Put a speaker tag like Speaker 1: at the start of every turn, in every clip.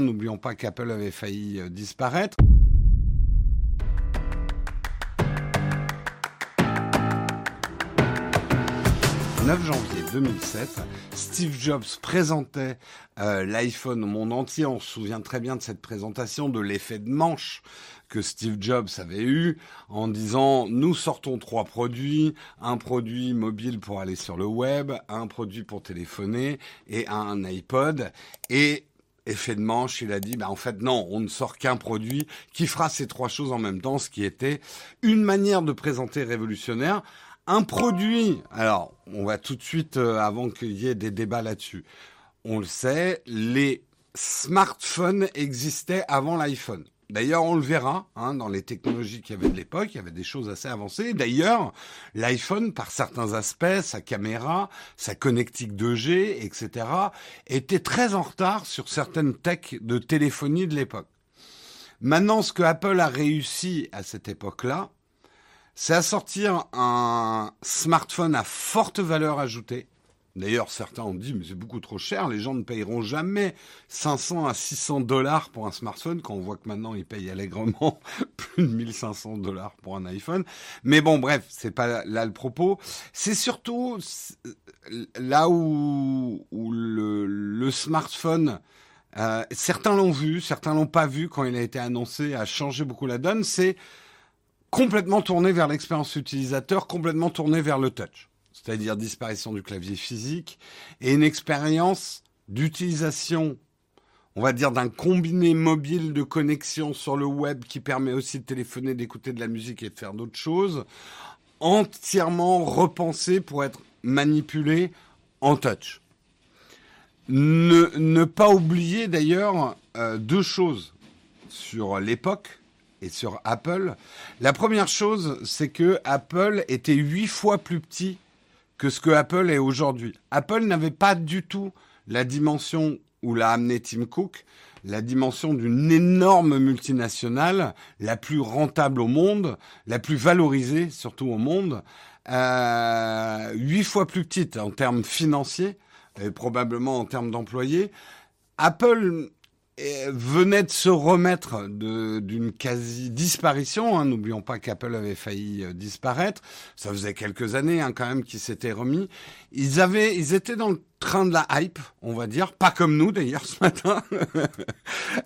Speaker 1: N'oublions pas qu'Apple avait failli euh, disparaître. « 9 janvier 2007, Steve Jobs présentait euh, l'iPhone au monde entier. On se souvient très bien de cette présentation, de l'effet de manche que Steve Jobs avait eu en disant nous sortons trois produits, un produit mobile pour aller sur le web, un produit pour téléphoner et un iPod. Et effet de manche, il a dit, bah, en fait, non, on ne sort qu'un produit qui fera ces trois choses en même temps, ce qui était une manière de présenter révolutionnaire. Un produit, alors, on va tout de suite, euh, avant qu'il y ait des débats là-dessus, on le sait, les smartphones existaient avant l'iPhone. D'ailleurs, on le verra hein, dans les technologies qu'il y avait de l'époque, il y avait des choses assez avancées. D'ailleurs, l'iPhone, par certains aspects, sa caméra, sa connectique 2G, etc., était très en retard sur certaines techs de téléphonie de l'époque. Maintenant, ce que Apple a réussi à cette époque-là, c'est à sortir un smartphone à forte valeur ajoutée, D'ailleurs, certains ont dit, mais c'est beaucoup trop cher, les gens ne payeront jamais 500 à 600 dollars pour un smartphone, quand on voit que maintenant ils payent allègrement plus de 1500 dollars pour un iPhone. Mais bon, bref, c'est pas là le propos. C'est surtout là où, le, smartphone, euh, certains l'ont vu, certains l'ont pas vu quand il a été annoncé, a changé beaucoup la donne, c'est complètement tourné vers l'expérience utilisateur, complètement tourné vers le touch c'est-à-dire disparition du clavier physique, et une expérience d'utilisation, on va dire, d'un combiné mobile de connexion sur le web qui permet aussi de téléphoner, d'écouter de la musique et de faire d'autres choses, entièrement repensé pour être manipulé en touch. Ne, pas oublier d'ailleurs euh, deux choses sur l'époque et sur Apple. La première chose, c'est que Apple était huit fois plus petit que ce que Apple est aujourd'hui. Apple n'avait pas du tout la dimension où l'a amené Tim Cook, la dimension d'une énorme multinationale, la plus rentable au monde, la plus valorisée surtout au monde, euh, huit fois plus petite en termes financiers et probablement en termes d'employés. Apple venait de se remettre d'une quasi-disparition. Hein. N'oublions pas qu'Apple avait failli euh, disparaître. Ça faisait quelques années hein, quand même qu'ils s'étaient remis. Ils avaient, ils étaient dans le train de la hype, on va dire, pas comme nous d'ailleurs ce matin,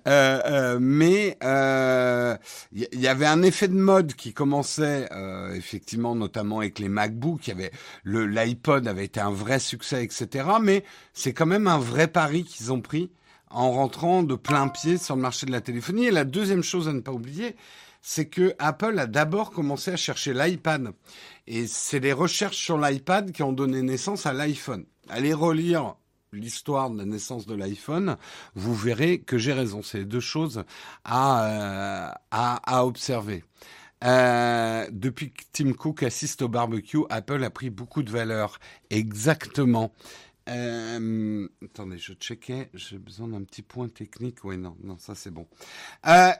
Speaker 1: euh, euh, mais il y, avait un effet de mode qui commençait effectivement, notamment avec les MacBooks. Il y avait le l'iPod avait été un vrai succès, etc. Mais c'est quand même un vrai pari qu'ils ont pris en rentrant de plein pied sur le marché de la téléphonie. Et la deuxième chose à ne pas oublier, c'est que Apple a d'abord commencé à chercher l'iPad. Et c'est les recherches sur l'iPad qui ont donné naissance à l'iPhone. Allez relire l'histoire de la naissance de l'iPhone, vous verrez que j'ai raison. C'est deux choses à, euh, à, observer. Euh, depuis que Tim Cook assiste au barbecue, Apple a pris beaucoup de valeur. Exactement. Euh, attendez, je checkais. J'ai besoin d'un petit point technique. Oui, non, non, ça c'est bon. Euh,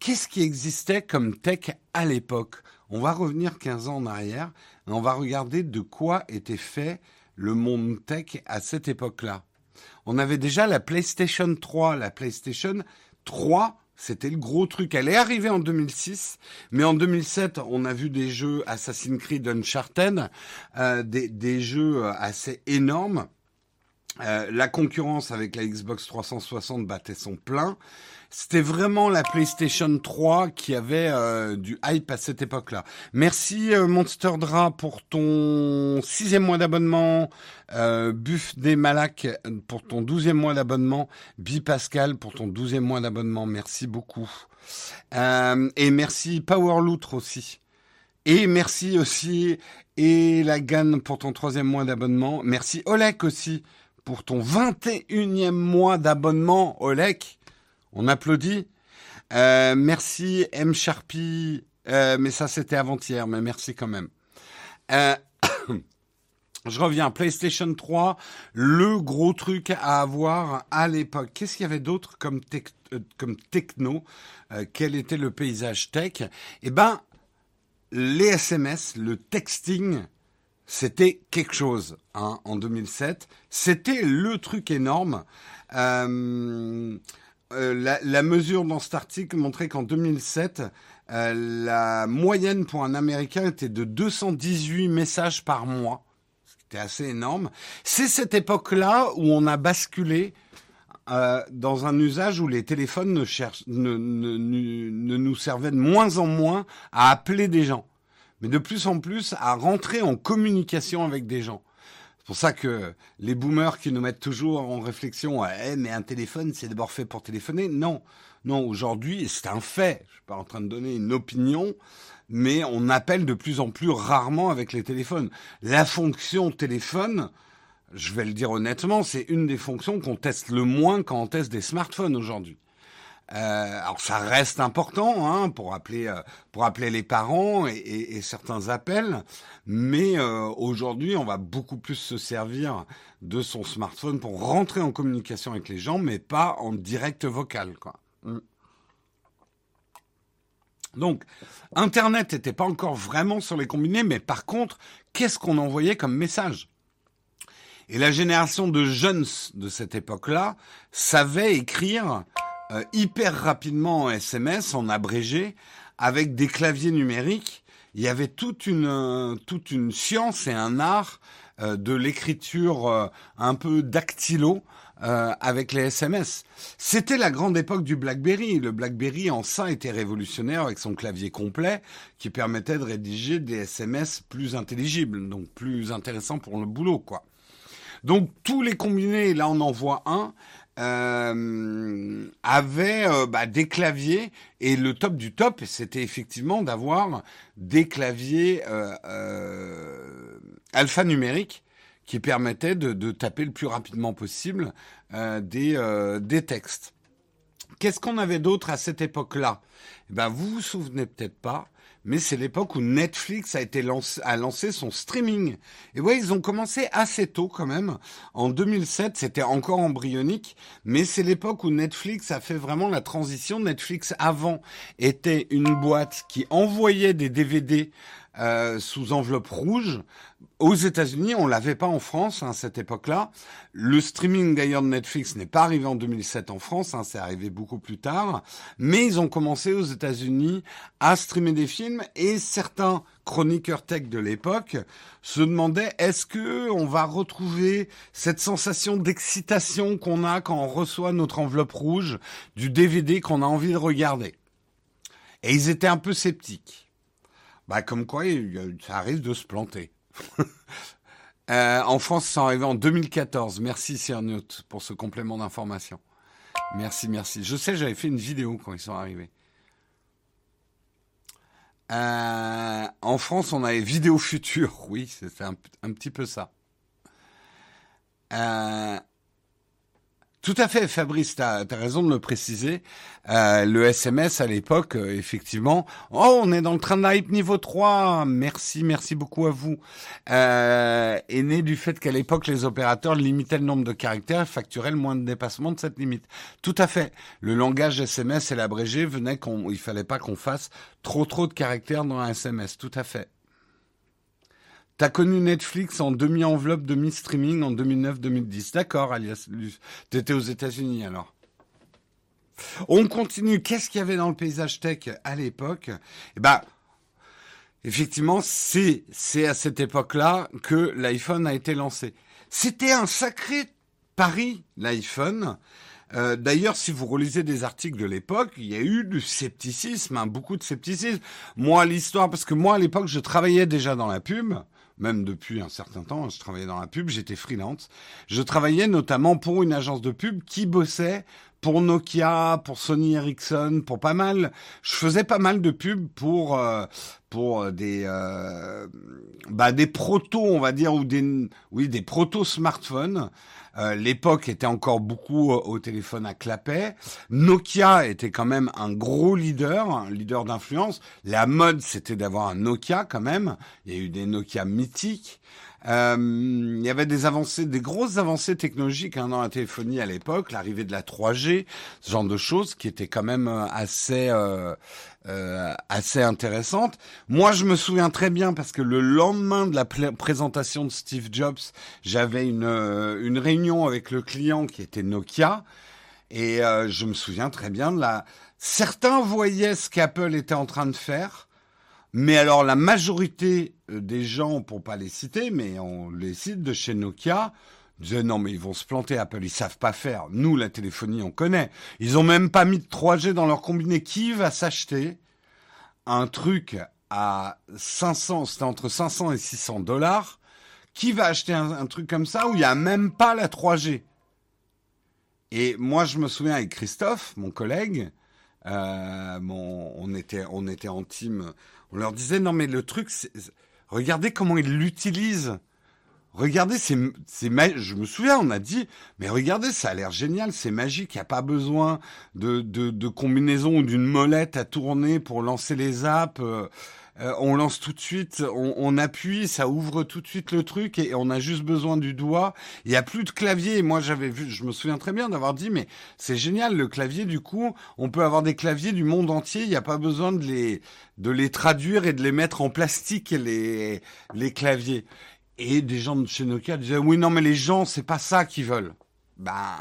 Speaker 1: Qu'est-ce qui existait comme tech à l'époque? On va revenir 15 ans en arrière et on va regarder de quoi était fait le monde tech à cette époque-là. On avait déjà la PlayStation 3. La PlayStation 3, c'était le gros truc. Elle est arrivée en 2006, mais en 2007, on a vu des jeux Assassin's Creed Uncharted, euh, des, des jeux assez énormes. Euh, la concurrence avec la Xbox 360 battait son plein. C'était vraiment la PlayStation 3 qui avait euh, du hype à cette époque-là. Merci euh, Monster Dra pour ton sixième mois d'abonnement, Buff des Malak pour ton douzième mois d'abonnement, Bi Pascal pour ton douzième mois d'abonnement. Merci beaucoup. et merci Power Loutre aussi. Et merci aussi et la Gan pour ton troisième mois d'abonnement. Merci Olek aussi pour ton 21e mois d'abonnement, Olek. On applaudit. Euh, merci M Sharpie. Euh, mais ça c'était avant-hier, mais merci quand même. Euh, je reviens, PlayStation 3, le gros truc à avoir à l'époque. Qu'est-ce qu'il y avait d'autre comme, comme techno? Quel était le paysage tech? Eh ben, les SMS, le texting, c'était quelque chose hein, en 2007. C'était le truc énorme. Euh, la, la, mesure dans cet article montrait qu'en 2007, la moyenne pour un Américain était de 218 messages par mois. C'était assez énorme. C'est cette époque-là où on a basculé euh, dans un usage où les téléphones ne, cherchent, ne, nous servaient de moins en moins à appeler des gens, mais de plus en plus à rentrer en communication avec des gens. C'est pour ça que les boomers qui nous mettent toujours en réflexion, eh, mais un téléphone, c'est d'abord fait pour téléphoner. Non, non, aujourd'hui, c'est un fait. Je suis pas en train de donner une opinion mais on appelle de plus en plus rarement avec les téléphones. La fonction téléphone, je vais le dire honnêtement, c'est une des fonctions qu'on teste le moins quand on teste des smartphones aujourd'hui. Euh, alors ça reste important hein, pour appeler euh, pour appeler les parents et, et, et certains appels, mais euh, aujourd'hui on va beaucoup plus se servir de son smartphone pour rentrer en communication avec les gens, mais pas en direct vocal quoi. Mm. Donc, Internet n'était pas encore vraiment sur les combinés, mais par contre, qu'est-ce qu'on envoyait comme message? Et la génération de jeunes de cette époque-là savait écrire euh, hyper rapidement en SMS, en abrégé, avec des claviers numériques. Il y avait toute une, euh, toute une science et un art euh, de l'écriture euh, un peu dactylo euh, avec les SMS. C'était la grande époque du BlackBerry. Le BlackBerry en ça était révolutionnaire avec son clavier complet qui permettait de rédiger des SMS plus intelligibles, donc plus intéressants pour le boulot, quoi. Donc tous les combinés, là on en voit un, euh, avaient euh, bah, des claviers et le top du top, c'était effectivement d'avoir des claviers euh, alphanumériques qui permettait de, de, taper le plus rapidement possible des, des textes. Qu'est-ce qu'on avait d'autre à cette époque-là? Eh ben, Vous vous souvenez peut-être pas, mais c'est l'époque où Netflix a été lancé, a lancé son streaming. Et ouais, ils ont commencé assez tôt quand même. En 2007, c'était encore embryonique, mais c'est l'époque où Netflix a fait vraiment la transition. Netflix avant était une boîte qui envoyait des DVD euh, sous enveloppe rouge. Aux États-Unis, on l'avait pas en France hein, à cette époque-là. Le streaming d'ailleurs de Netflix n'est pas arrivé en 2007 en France, hein, c'est arrivé beaucoup plus tard. Mais ils ont commencé aux États-Unis à streamer des films et certains chroniqueurs tech de l'époque se demandaient est-ce que on va retrouver cette sensation d'excitation qu'on a quand on reçoit notre enveloppe rouge du DVD qu'on a envie de regarder? Et ils étaient un peu sceptiques. Bah, comme quoi, ça arrive de se planter. euh, en France, ça arrivé en 2014. Merci, Cernout, pour ce complément d'information. Merci, merci. Je sais, j'avais fait une vidéo quand ils sont arrivés. Euh, en France, on avait Vidéo Future. Oui, c'est un, un, petit peu ça. Euh, tout à fait, Fabrice, tu as, raison de le préciser. Euh, le SMS à l'époque, euh, effectivement, oh, on est dans le train de hype niveau 3. Merci, merci beaucoup à vous. Euh, est né du fait qu'à l'époque, les opérateurs limitaient le nombre de caractères et facturaient le moins de dépassement de cette limite. Tout à fait. Le langage SMS et l'abrégé venait qu'on, il fallait pas qu'on fasse trop trop de caractères dans un SMS. Tout à fait. T'as connu Netflix en demi-enveloppe, demi-streaming en 2009-2010. D'accord, alias. T'étais aux États-Unis alors. On continue. Qu'est-ce qu'il y avait dans le paysage tech à l'époque? Eh ben, effectivement, c'est c'est à cette époque-là que l'iPhone a été lancé. C'était un sacré pari, l'iPhone. Euh, D'ailleurs, si vous relisez des articles de l'époque, il y a eu du scepticisme, hein, beaucoup de scepticisme. Moi, l'histoire, parce que moi, à l'époque, je travaillais déjà dans la pub même depuis un certain temps, je travaillais dans la pub, j'étais freelance. Je travaillais notamment pour une agence de pub qui bossait pour Nokia, pour Sony Ericsson, pour pas mal. Je faisais pas mal de pubs pour euh, pour des euh, bah des protos, on va dire, ou des oui des proto smartphones. Euh, L'époque était encore beaucoup au téléphone à clapet. Nokia était quand même un gros leader, un leader d'influence. La mode, c'était d'avoir un Nokia quand même. Il y a eu des Nokia mythiques. Euh, il y avait des avancées, des grosses avancées technologiques hein, dans la téléphonie à l'époque, l'arrivée de la 3G, ce genre de choses qui étaient quand même euh, assez euh, euh, assez intéressantes. Moi, je me souviens très bien parce que le lendemain de la présentation de Steve Jobs, j'avais une euh, une réunion avec le client qui était Nokia. Et je me souviens très bien de la. Certains voyaient ce qu'Apple était en train de faire, mais alors la majorité euh, des gens, pour pas les citer, mais on les cite de chez Nokia, disaient non mais ils vont se planter Apple, ils savent pas faire. Nous la téléphonie on connaît. Ils ont même pas mis de 3G dans leur combiné. Qui va s'acheter un truc à 500, c'était entre 500 et 600 dollars qui va acheter un, truc comme ça où il n'y a même pas la 3G Et moi, je me souviens avec Christophe, mon collègue, euh, on, était, on était en team, on leur disait, non mais le truc, regardez comment ils l'utilisent. Regardez, c'est, je me souviens, on a dit, mais regardez, ça a l'air génial, c'est magique, il n'y a pas besoin de, de, de combinaison ou d'une molette à tourner pour lancer les apps. Euh, on lance tout de suite, on, appuie, ça ouvre tout de suite le truc et on a juste besoin du doigt. Il n'y a plus de clavier. Moi, j'avais vu, je me souviens très bien d'avoir dit, mais c'est génial le clavier. Du coup, on peut avoir des claviers du monde entier. Il n'y a pas besoin de les de les traduire et de les mettre en plastique les les claviers. Et des gens de chez Nokia disaient oui non mais les gens c'est pas ça qu'ils veulent. Ben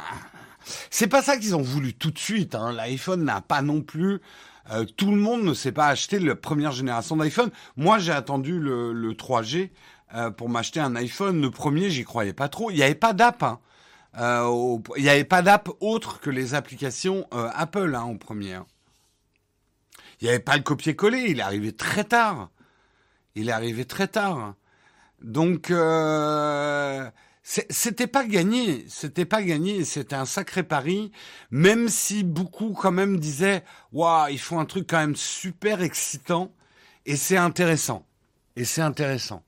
Speaker 1: c'est pas ça qu'ils ont voulu tout de suite. Hein. L'iPhone n'a pas non plus euh, tout le monde ne s'est pas acheté la première génération d'iPhone. Moi, j'ai attendu le, 3G euh, pour m'acheter un iPhone. Le premier, j'y croyais pas trop. Il n'y avait pas d'app. Hein. Euh, il n'y avait pas d'app autre que les applications Apple hein, au premier. Hein. Il n'y avait pas le copier-coller. Il est arrivé très tard. Il est arrivé très tard. Donc, c'était pas gagné, c'était pas gagné, c'était un sacré pari, même si beaucoup quand même disaient, waouh, ils font un truc quand même super excitant, et c'est intéressant, et c'est intéressant.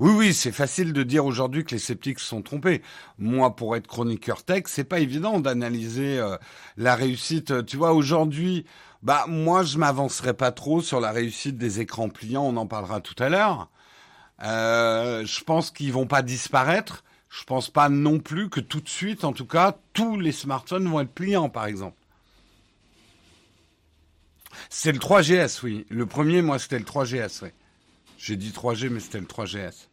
Speaker 1: Oui, oui, c'est facile de dire aujourd'hui que les sceptiques se sont trompés. Moi, pour être chroniqueur tech, c'est pas évident d'analyser euh, la réussite. Tu vois, aujourd'hui, bah moi, je m'avancerai pas trop sur la réussite des écrans pliants. On en parlera tout à l'heure. Euh, je pense qu'ils vont pas disparaître. Je pense pas non plus que tout de suite, en tout cas, tous les smartphones vont être pliants, par exemple. C'est le 3GS, oui. Le premier, moi, c'était le 3GS, oui. J'ai dit 3G, mais c'était le 3GS.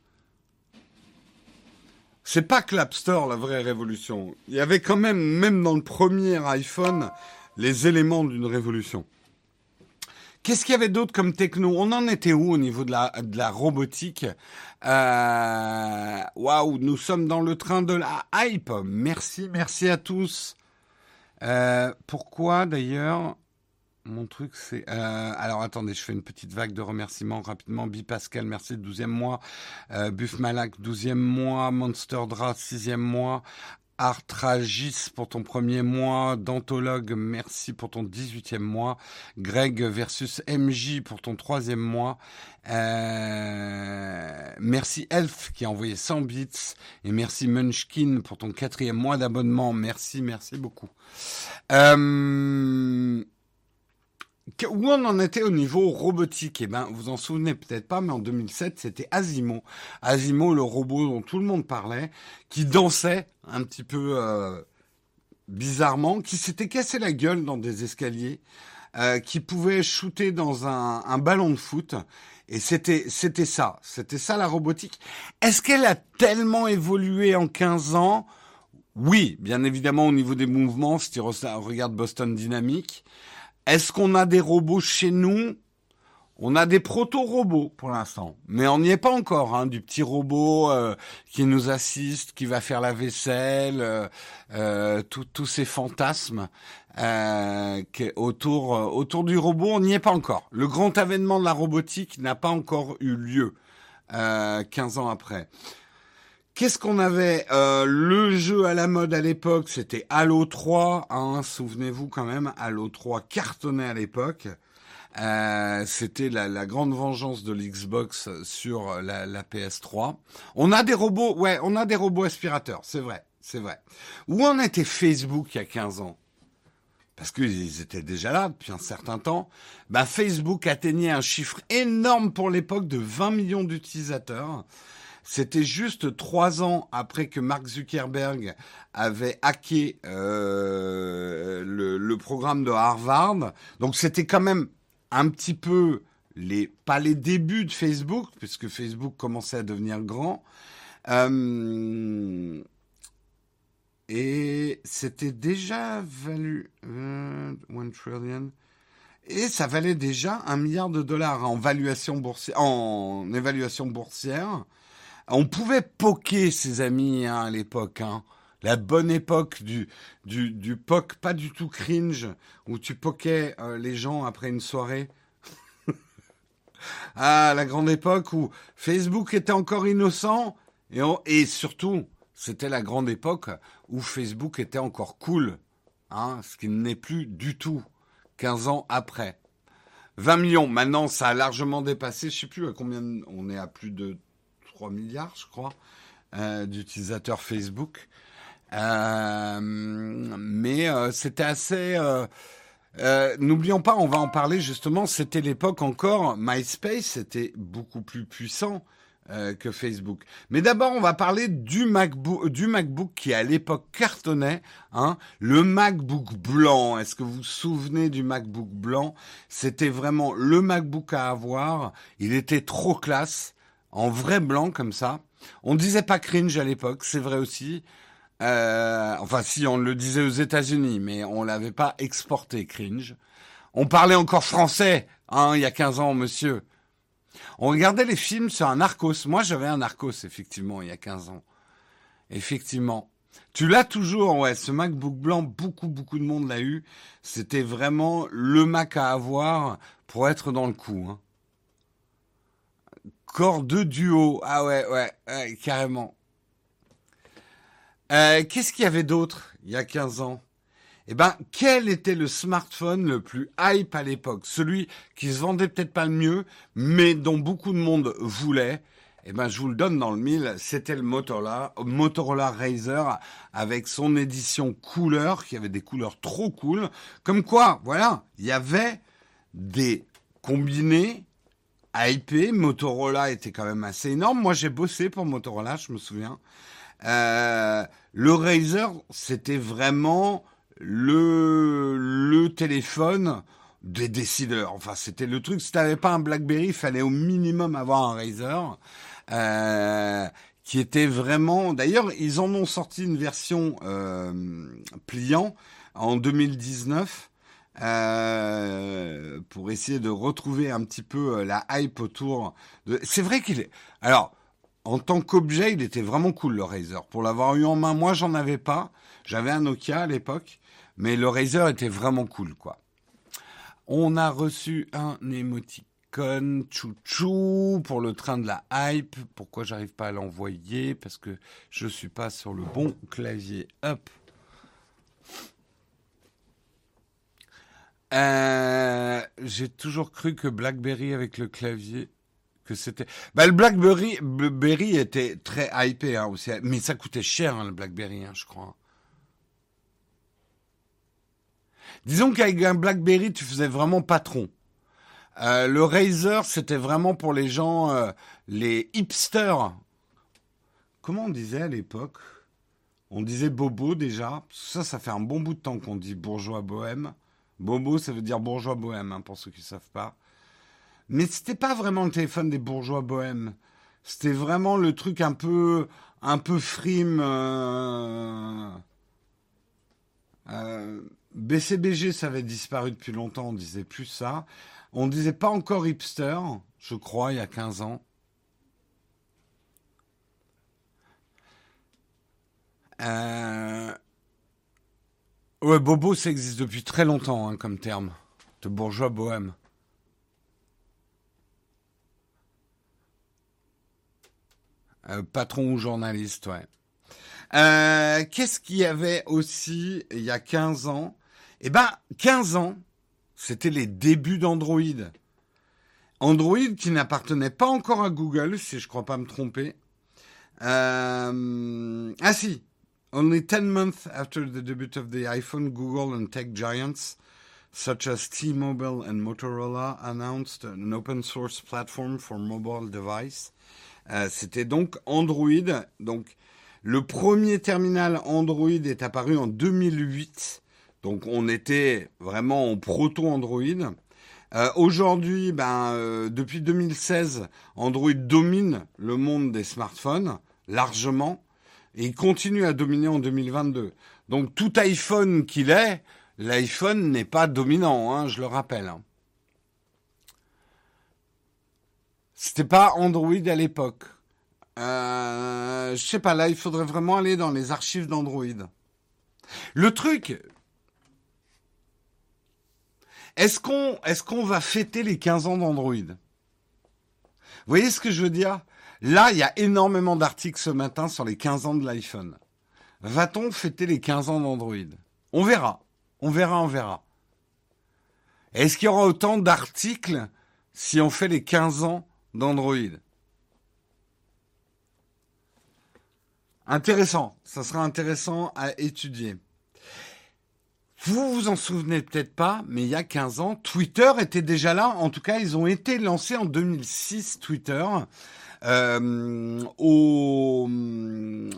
Speaker 1: C'est pas que l'App Store, la vraie révolution. Il y avait quand même, même dans le premier iPhone, les éléments d'une révolution. Qu'est-ce qu'il y avait d'autre comme techno? On en était où au niveau de la, de la robotique? Euh, Waouh, nous sommes dans le train de la hype. Merci, merci à tous. Euh, pourquoi d'ailleurs mon truc, c'est... Euh, alors attendez, je fais une petite vague de remerciements rapidement. Bi Pascal, merci, 12e mois. Buff Malak, 12e mois. Monster Dra, 6e mois. Artragis pour ton premier mois, Dantologue, merci pour ton 18e mois, Greg versus MJ pour ton troisième mois, euh, merci Elf qui a envoyé 100 bits, et merci Munchkin pour ton quatrième mois d'abonnement, merci, merci beaucoup. Euh, où on en était au niveau robotique? Eh ben, vous en souvenez peut-être pas, mais en 2007, c'était Asimo. Asimo, le robot dont tout le monde parlait, qui dansait un petit peu euh, bizarrement, qui s'était cassé la gueule dans des escaliers, euh, qui pouvait shooter dans un, un ballon de foot. Et c'était c'était ça, c'était ça la robotique. Est-ce qu'elle a tellement évolué en 15 ans? Oui, bien évidemment au niveau des mouvements, si tu regardes Boston Dynamics. Est-ce qu'on a des robots chez nous? On a des proto-robots pour l'instant, mais on n'y est pas encore. Hein, du petit robot euh, qui nous assiste, qui va faire la vaisselle, euh, euh tous ces fantasmes euh, autour autour du robot, on n'y est pas encore. Le grand avènement de la robotique n'a pas encore eu lieu 15 ans après. Qu'est-ce qu'on avait euh, Le jeu à la mode à l'époque, c'était Halo 3. Hein, Souvenez-vous quand même, Halo 3 cartonnait à l'époque. Euh, c'était la, grande vengeance de l'Xbox sur la, la, PS3. On a des robots, ouais, on a des robots aspirateurs, c'est vrai, c'est vrai. Où en était Facebook il y a 15 ans? Parce qu'ils étaient déjà là depuis un certain temps, bah Facebook atteignait un chiffre énorme pour l'époque de 20 millions d'utilisateurs. C'était juste trois ans après que Mark Zuckerberg avait hacké euh, le, programme de Harvard. Donc c'était quand même un petit peu les pas les débuts de Facebook, puisque Facebook commençait à devenir grand. Euh, Et c'était déjà valu euh, one trillion. Et ça valait déjà un milliard de dollars en évaluation boursière. On pouvait poker ses amis hein, à l'époque. Hein. La bonne époque du, du, du poke, pas du tout cringe, où tu poquais euh, les gens après une soirée. ah, la grande époque où Facebook était encore innocent. Et, et surtout, c'était la grande époque où Facebook était encore cool. Hein, ce qui n'est plus du tout 15 ans après. 20 millions, maintenant ça a largement dépassé, je sais plus à combien, on est à plus de 3 milliards, je crois, euh, d'utilisateurs Facebook. Euh, mais euh, c'était assez... N'oublions pas, on va en parler justement, c'était l'époque encore, MySpace était beaucoup plus puissant. Que Facebook. Mais d'abord, on va parler du MacBook, du MacBook qui à l'époque cartonnait, hein, le MacBook blanc. Est-ce que vous vous souvenez du MacBook blanc? C'était vraiment le MacBook à avoir. Il était trop classe, en vrai blanc comme ça. On disait pas cringe à l'époque, c'est vrai aussi. Euh, enfin, si on le disait aux États-Unis, mais on l'avait pas exporté cringe. On parlait encore français, hein, il y a 15 ans, monsieur. On regardait les films sur un Narcos. Moi, j'avais un Narcos, effectivement, il y a 15 ans. Effectivement. Tu l'as toujours, ouais, ce MacBook blanc, beaucoup, beaucoup de monde l'a eu. C'était vraiment le Mac à avoir pour être dans le coup. Hein. Corps de duo. Ah ouais, ouais, carrément. Euh, qu'est-ce qu'il y avait d'autre il y a 15 ans? Eh ben, quel était le smartphone le plus hype à l'époque? Celui qui se vendait peut-être pas le mieux, mais dont beaucoup de monde voulait. Eh ben, je vous le donne dans le mille, c'était le Motorola, Motorola Razer avec son édition couleur, qui avait des couleurs trop cool. Comme quoi, voilà, il y avait des combinés hypés. Motorola était quand même assez énorme. Moi, j'ai bossé pour Motorola, je me souviens. Euh, le Razer, c'était vraiment le, le téléphone des décideurs. Enfin, c'était le truc. Si t'avais pas un BlackBerry, il fallait au minimum avoir un Razer. Euh, qui était vraiment. D'ailleurs, ils en ont sorti une version euh, pliant en 2019 euh, pour essayer de retrouver un petit peu euh, la hype autour. de... C'est vrai qu'il est. Alors, en tant qu'objet, il était vraiment cool le Razer. Pour l'avoir eu en main, moi, j'en avais pas. J'avais un Nokia à l'époque. Mais le Razer était vraiment cool, quoi. On a reçu un émoticône chouchou pour le train de la hype. Pourquoi j'arrive pas à l'envoyer? Parce que je suis pas sur le bon clavier. Hop. Euh, j'ai toujours cru que BlackBerry avec le clavier, que c'était. Bah, le BlackBerry, BlackBerry était très hypé hein, aussi, mais ça coûtait cher hein, le BlackBerry, hein, je crois. Disons qu'avec un BlackBerry, tu faisais vraiment patron. Euh, le Razer, c'était vraiment pour les gens, euh, les hipsters. Comment on disait à l'époque? On disait bobo déjà. Ça, ça fait un bon bout de temps qu'on dit bourgeois bohème. Bobo, ça veut dire bourgeois bohème, hein, pour ceux qui ne savent pas. Mais c'était pas vraiment le téléphone des bourgeois bohèmes. C'était vraiment le truc un peu, un peu frime. Euh, euh BCBG, ça avait disparu depuis longtemps, on disait plus ça. On disait pas encore hipster, je crois, il y a 15 ans. Euh... Ouais, bobo, ça existe depuis très longtemps hein, comme terme. De bourgeois bohème. Euh, patron ou journaliste, ouais. Euh, Qu'est-ce qu'il y avait aussi il y a 15 ans? Eh ben, 15 ans, c'était les débuts d'Android. Android qui n'appartenait pas encore à Google, si je ne crois pas me tromper. Euh, ah si, only 10 months after the debut of the iPhone, Google and tech giants such as T-Mobile and Motorola announced an open source platform for mobile device. Euh, C'était donc Android. Donc, le premier terminal Android est apparu en 2008 donc on était vraiment en proto-Android. Euh, aujourd'hui, ben, euh, depuis 2016, Android domine le monde des smartphones largement. Et il continue à dominer en 2022. Donc tout iPhone qu'il est, l'iPhone n'est pas dominant, hein, je le rappelle. Hein. C'était pas Android à l'époque. Euh, je sais pas, là, il faudrait vraiment aller dans les archives d'Android. Le truc, est-ce qu'on va fêter les 15 ans d'Android? Vous voyez ce que je veux dire? Là, il y a énormément d'articles ce matin sur les 15 ans de l'iPhone. Va-t-on fêter les 15 ans d'Android? On verra. On verra, on verra. Est-ce qu'il y aura autant d'articles si on fait les 15 ans d'Android? Intéressant, ça sera intéressant à étudier. Vous vous en souvenez peut-être pas, mais il y a 15 ans, Twitter était déjà là. En tout cas, ils ont été lancés en 2006, Twitter. Euh, au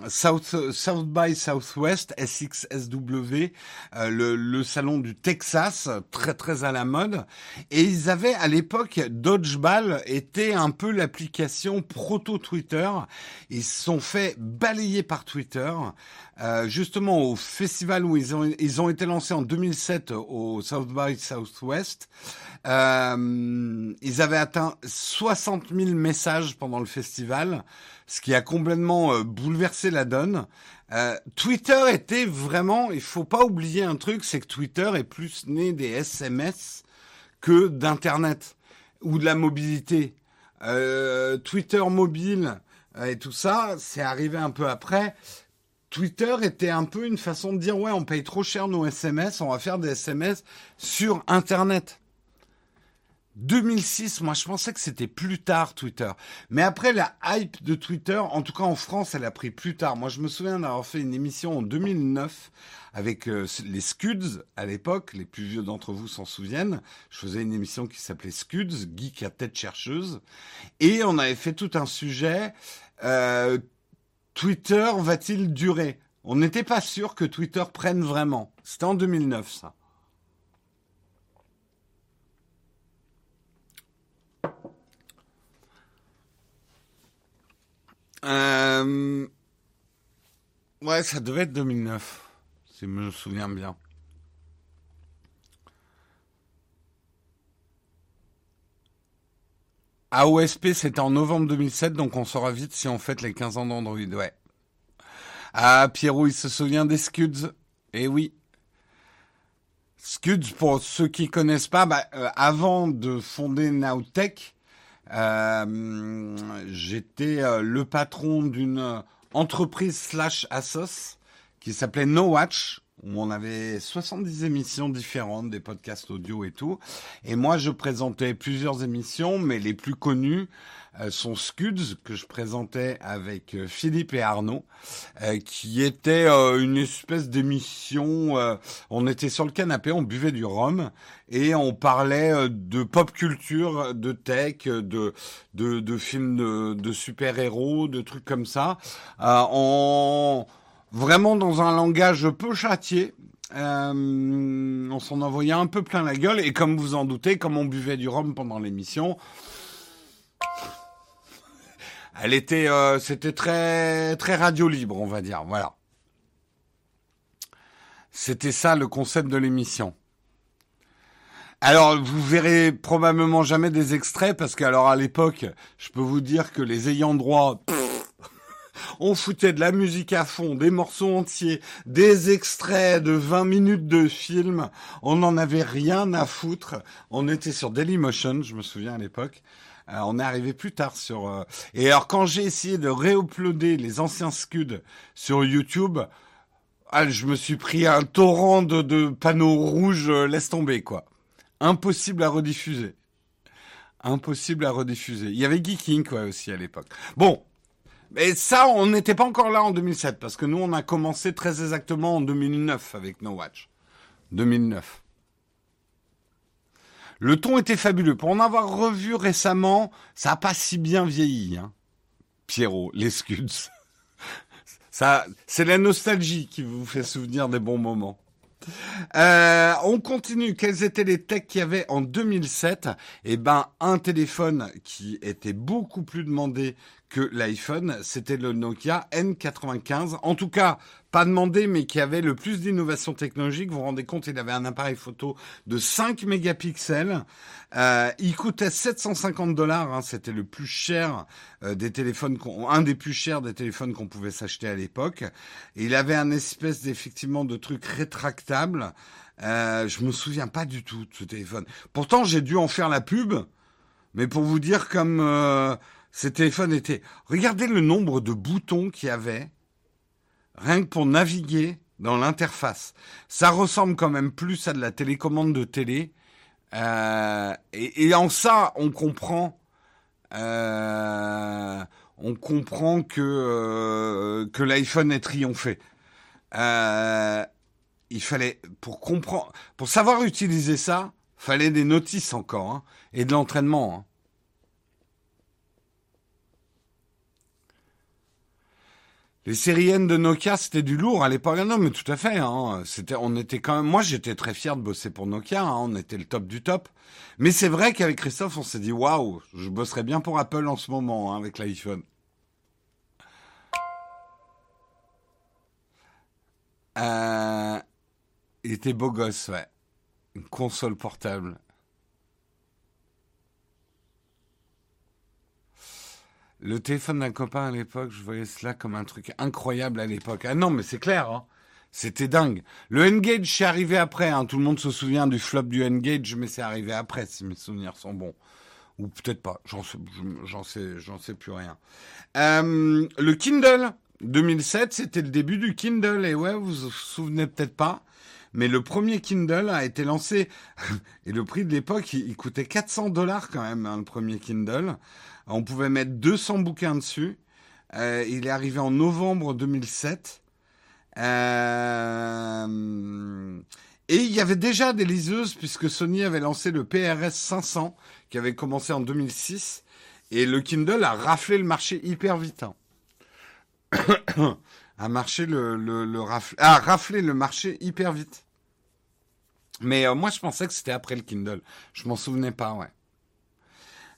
Speaker 1: South, South by Southwest, SXSW, euh, le, le, salon du Texas, très très à la mode. Et ils avaient à l'époque, Dodgeball était un peu l'application proto-Twitter. Ils se sont fait balayer par Twitter. Euh, justement au festival où ils ont, ils ont été lancés en 2007 au South by Southwest. Euh, ils avaient atteint 60 000 messages pendant le festival, ce qui a complètement euh, bouleversé la donne. Euh, Twitter était vraiment, il faut pas oublier un truc, c'est que Twitter est plus né des SMS que d'Internet ou de la mobilité. Twitter mobile et tout ça, c'est arrivé un peu après. Twitter était un peu une façon de dire ouais, on paye trop cher nos SMS, on va faire des SMS sur Internet. 2006, moi je pensais que c'était plus tard Twitter. Mais après la hype de Twitter, en tout cas en France, elle a pris plus tard. Moi je me souviens d'avoir fait une émission en 2009 avec euh, les Scuds à l'époque, les plus vieux d'entre vous s'en souviennent. Je faisais une émission qui s'appelait Scuds, geek à tête chercheuse. Et on avait fait tout un sujet. Euh, Twitter va-t-il durer? On n'était pas sûr que Twitter prenne vraiment. C'était en 2009 ça. Euh... Ouais, ça devait être 2009, si je me souviens bien. AOSP, c'était en novembre 2007, donc on saura vite si on fête les 15 ans d'Android, ouais. Ah, Pierrot, il se souvient des Scuds. Eh oui. Scuds, pour ceux qui connaissent pas, bah, euh, avant de fonder Nowtech, euh, j'étais euh, le patron d'une entreprise slash Asos qui s'appelait No Watch, où on avait 70 émissions différentes, des podcasts audio et tout. Et moi, je présentais plusieurs émissions, mais les plus connues euh, sont Scuds, que je présentais avec euh, Philippe et Arnaud, euh, qui était une espèce d'émission. on était sur le canapé, on buvait du rhum et on parlait de pop culture, de tech, de de, de films de, de super-héros, de trucs comme ça. en vraiment dans un langage peu châtié. Euh, on s'en envoyait un peu plein la gueule et comme vous en doutez, comme on buvait du rhum pendant l'émission, elle était, euh, c'était très très radio libre, on va dire. Voilà. C'était ça le concept de l'émission. Alors, vous verrez probablement jamais des extraits parce qu'alors à l'époque, je peux vous dire que les ayants droit, on foutait de la musique à fond, des morceaux entiers, des extraits de 20 minutes de film. On n'en avait rien à foutre. On était sur Dailymotion, je me souviens à l'époque. Euh, on est arrivé plus tard sur. Euh, et alors quand j'ai essayé de réuploader les anciens scuds sur YouTube, ah, je me suis pris un torrent de, panneaux rouges. Euh, laisse tomber quoi. Impossible à rediffuser. Impossible à rediffuser. Il y avait Geeking quoi aussi à l'époque. Bon, mais ça, on n'était pas encore là en 2007, parce que nous, on a commencé très exactement en 2009 avec No Watch. 2009. Le ton était fabuleux. Pour en avoir revu récemment, ça n'a pas si bien vieilli. Hein. Pierrot, les Scuds. ça, c'est la nostalgie qui vous fait souvenir des bons moments. Euh, on continue. Quels étaient les techs qu'il y avait en 2007 Eh ben, un téléphone qui était beaucoup plus demandé que l'iPhone, c'était le Nokia N95. En tout cas, pas demandé, mais qui avait le plus d'innovation technologique. Vous vous rendez compte, il avait un appareil photo de 5 mégapixels. Euh, il coûtait 750 dollars. Hein, c'était le plus cher euh, des téléphones, un des plus chers des téléphones qu'on pouvait s'acheter à l'époque. Il avait un espèce d'effectivement de truc rétractable. Euh, je me souviens pas du tout de ce téléphone. Pourtant, j'ai dû en faire la pub. Mais pour vous dire comme euh, ces téléphones étaient... Regardez le nombre de boutons qu'il y avait, rien que pour naviguer dans l'interface. Ça ressemble quand même plus à de la télécommande de télé. Euh, et, en ça, on comprend... Euh, on comprend que, euh, l'iPhone est triomphé. Il fallait, pour comprendre, pour savoir utiliser ça, fallait des notices encore, hein, et de l'entraînement. Hein. Les séries de Nokia, c'était du lourd à l'époque. Non, mais tout à fait. Hein. On était quand. Moi, j'étais très fier de bosser pour Nokia. Hein. On était le top du top. Mais c'est vrai qu'avec Christophe, on s'est dit waouh, je bosserais bien pour Apple en ce moment hein, avec l'iPhone. Euh, il était beau gosse, ouais. Une console portable. Le téléphone d'un copain à l'époque, je voyais cela comme un truc incroyable à l'époque. Ah non, mais c'est clair, hein. C'était dingue. Le N-Gage, c'est arrivé après. Hein. Tout le monde se souvient du flop du N-Gage, mais c'est arrivé après, si mes souvenirs sont bons. Ou peut-être pas. J'en sais, j'en sais, sais plus rien. Euh, le Kindle 2007, c'était le début du Kindle. Et ouais, vous vous souvenez peut-être pas mais le premier Kindle a été lancé et le prix de l'époque, il, coûtait 400 dollars quand même, hein, le premier Kindle. On pouvait mettre 200 bouquins dessus. Euh, il est arrivé en novembre 2007. Euh... Et il y avait déjà des liseuses puisque Sony avait lancé le PRS 500 qui avait commencé en 2006 et le Kindle a raflé le marché hyper vite. Hein. a marché le, le, le rafle, raflé le marché hyper vite. Mais euh, moi, je pensais que c'était après le Kindle. Je m'en souvenais pas, ouais.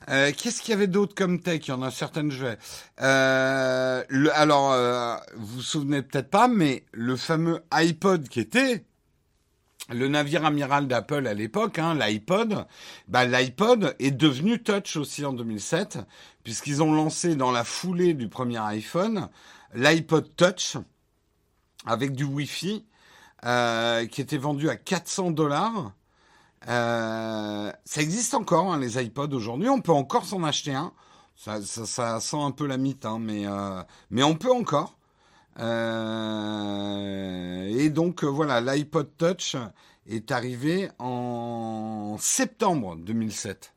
Speaker 1: Euh, Qu'est-ce qu'il y avait d'autre comme tech? Il y en a certaines, je vais. Euh, alors, euh, vous vous souvenez peut-être pas, mais le fameux iPod qui était le navire amiral d'Apple à l'époque, hein, l'iPod, bah, l'iPod est devenu touch aussi en 2007, puisqu'ils ont lancé dans la foulée du premier iPhone l'iPod Touch avec du Wi-Fi qui était vendu à 400 dollars. Euh, ça existe encore, hein, les iPods aujourd'hui. On peut encore s'en acheter un. Ça, sent un peu la mythe, hein, mais, euh, mais on peut encore. Euh, et donc voilà, l'iPod Touch est arrivé en septembre 2007.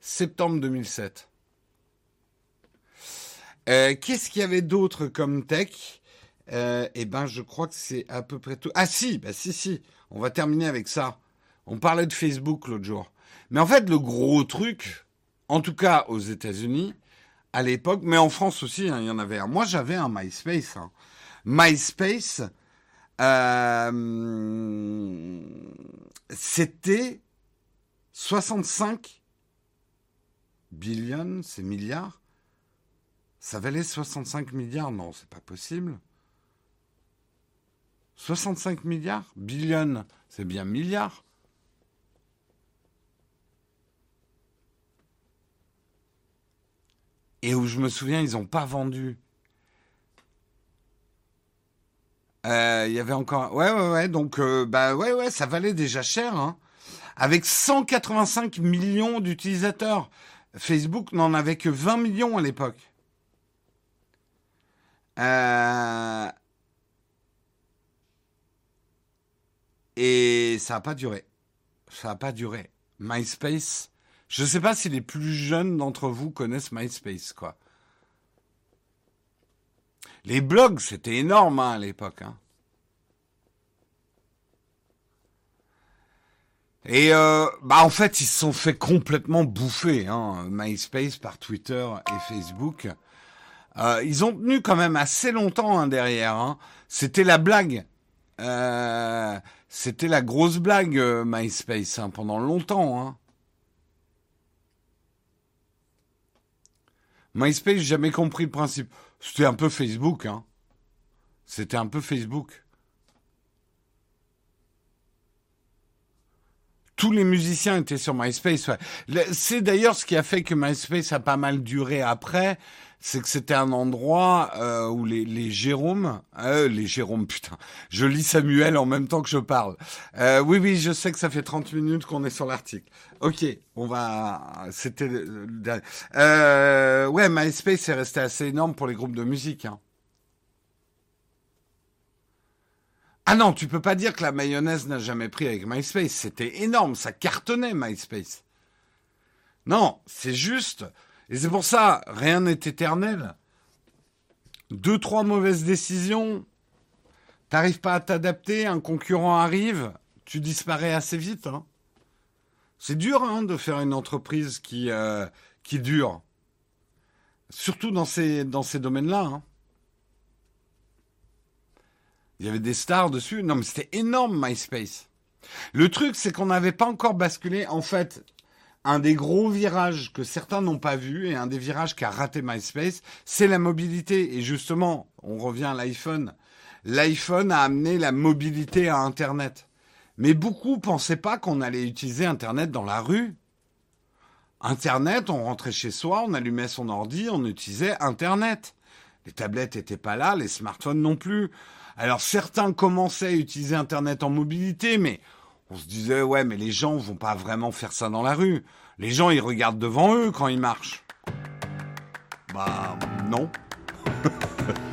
Speaker 1: Septembre 2007. Euh, Qu'est-ce qu'il y avait d'autre comme tech? Eh ben, je crois que c'est à peu près tout. Ah si, bah si, si. On va terminer avec ça. On parlait de Facebook l'autre jour. Mais en fait, le gros truc, en tout cas aux États-Unis, à l'époque, mais en France aussi, hein, il y en avait un. Moi, j'avais un MySpace. Hein. MySpace, euh, c'était 65 billions, c'est milliards ça valait 65 milliards Non, c'est pas possible. 65 milliards? Billion, c'est bien milliards. Et où je me souviens, ils n'ont pas vendu. Euh, il y avait encore. Ouais, ouais, ouais. Donc, euh, bah, ouais, ouais, ça valait déjà cher. Hein. Avec 185 millions d'utilisateurs. Facebook n'en avait que 20 millions à l'époque. Euh, et ça n'a pas duré. Ça n'a pas duré. MySpace. Je ne sais pas si les plus jeunes d'entre vous connaissent MySpace, quoi. Les blogs, c'était énorme hein, à l'époque. Hein. Et euh, bah en fait, ils se sont fait complètement bouffer, hein, MySpace par Twitter et Facebook. Euh, ils ont tenu quand même assez longtemps hein, derrière. Hein. C'était la blague. Euh, c'était la grosse blague MySpace pendant longtemps. MySpace, j'ai jamais compris le principe. C'était un peu Facebook, hein. C'était un peu Facebook. Tous les musiciens étaient sur MySpace. C'est d'ailleurs ce qui a fait que MySpace a pas mal duré après c'est que c'était un endroit euh, où les, les Jérômes, euh, les Jérômes, putain, je lis Samuel en même temps que je parle. Euh, oui, oui, je sais que ça fait 30 minutes qu'on est sur l'article. Ok, on va, c'était, euh, ouais, MySpace est resté assez énorme pour les groupes de musique. Hein. Ah non, tu peux pas dire que la mayonnaise n'a jamais pris avec MySpace. C'était énorme, ça cartonnait MySpace. Non, c'est juste, et c'est pour ça, rien n'est éternel. Deux, trois mauvaises décisions, t'arrives pas à t'adapter, un concurrent arrive, tu disparais assez vite. Hein. C'est dur hein, de faire une entreprise qui, euh, dure. Surtout dans ces, dans ces domaines-là. Hein. Il y avait des stars dessus. Non, mais c'était énorme, MySpace. Le truc, c'est qu'on n'avait pas encore basculé. En fait, un des gros virages que certains n'ont pas vu et un des virages qui a raté MySpace, c'est la mobilité. Et justement, on revient à l'iPhone. L'iPhone a amené la mobilité à Internet. Mais beaucoup pensaient pas qu'on allait utiliser Internet dans la rue. Internet, on rentrait chez soi, on allumait son ordi, on utilisait Internet. Les tablettes n'étaient pas là, les smartphones non plus. Alors certains commençaient à utiliser Internet en mobilité, mais on se disait, ouais, mais les gens vont pas vraiment faire ça dans la rue. Les gens, ils regardent devant eux quand ils marchent. Bah, non.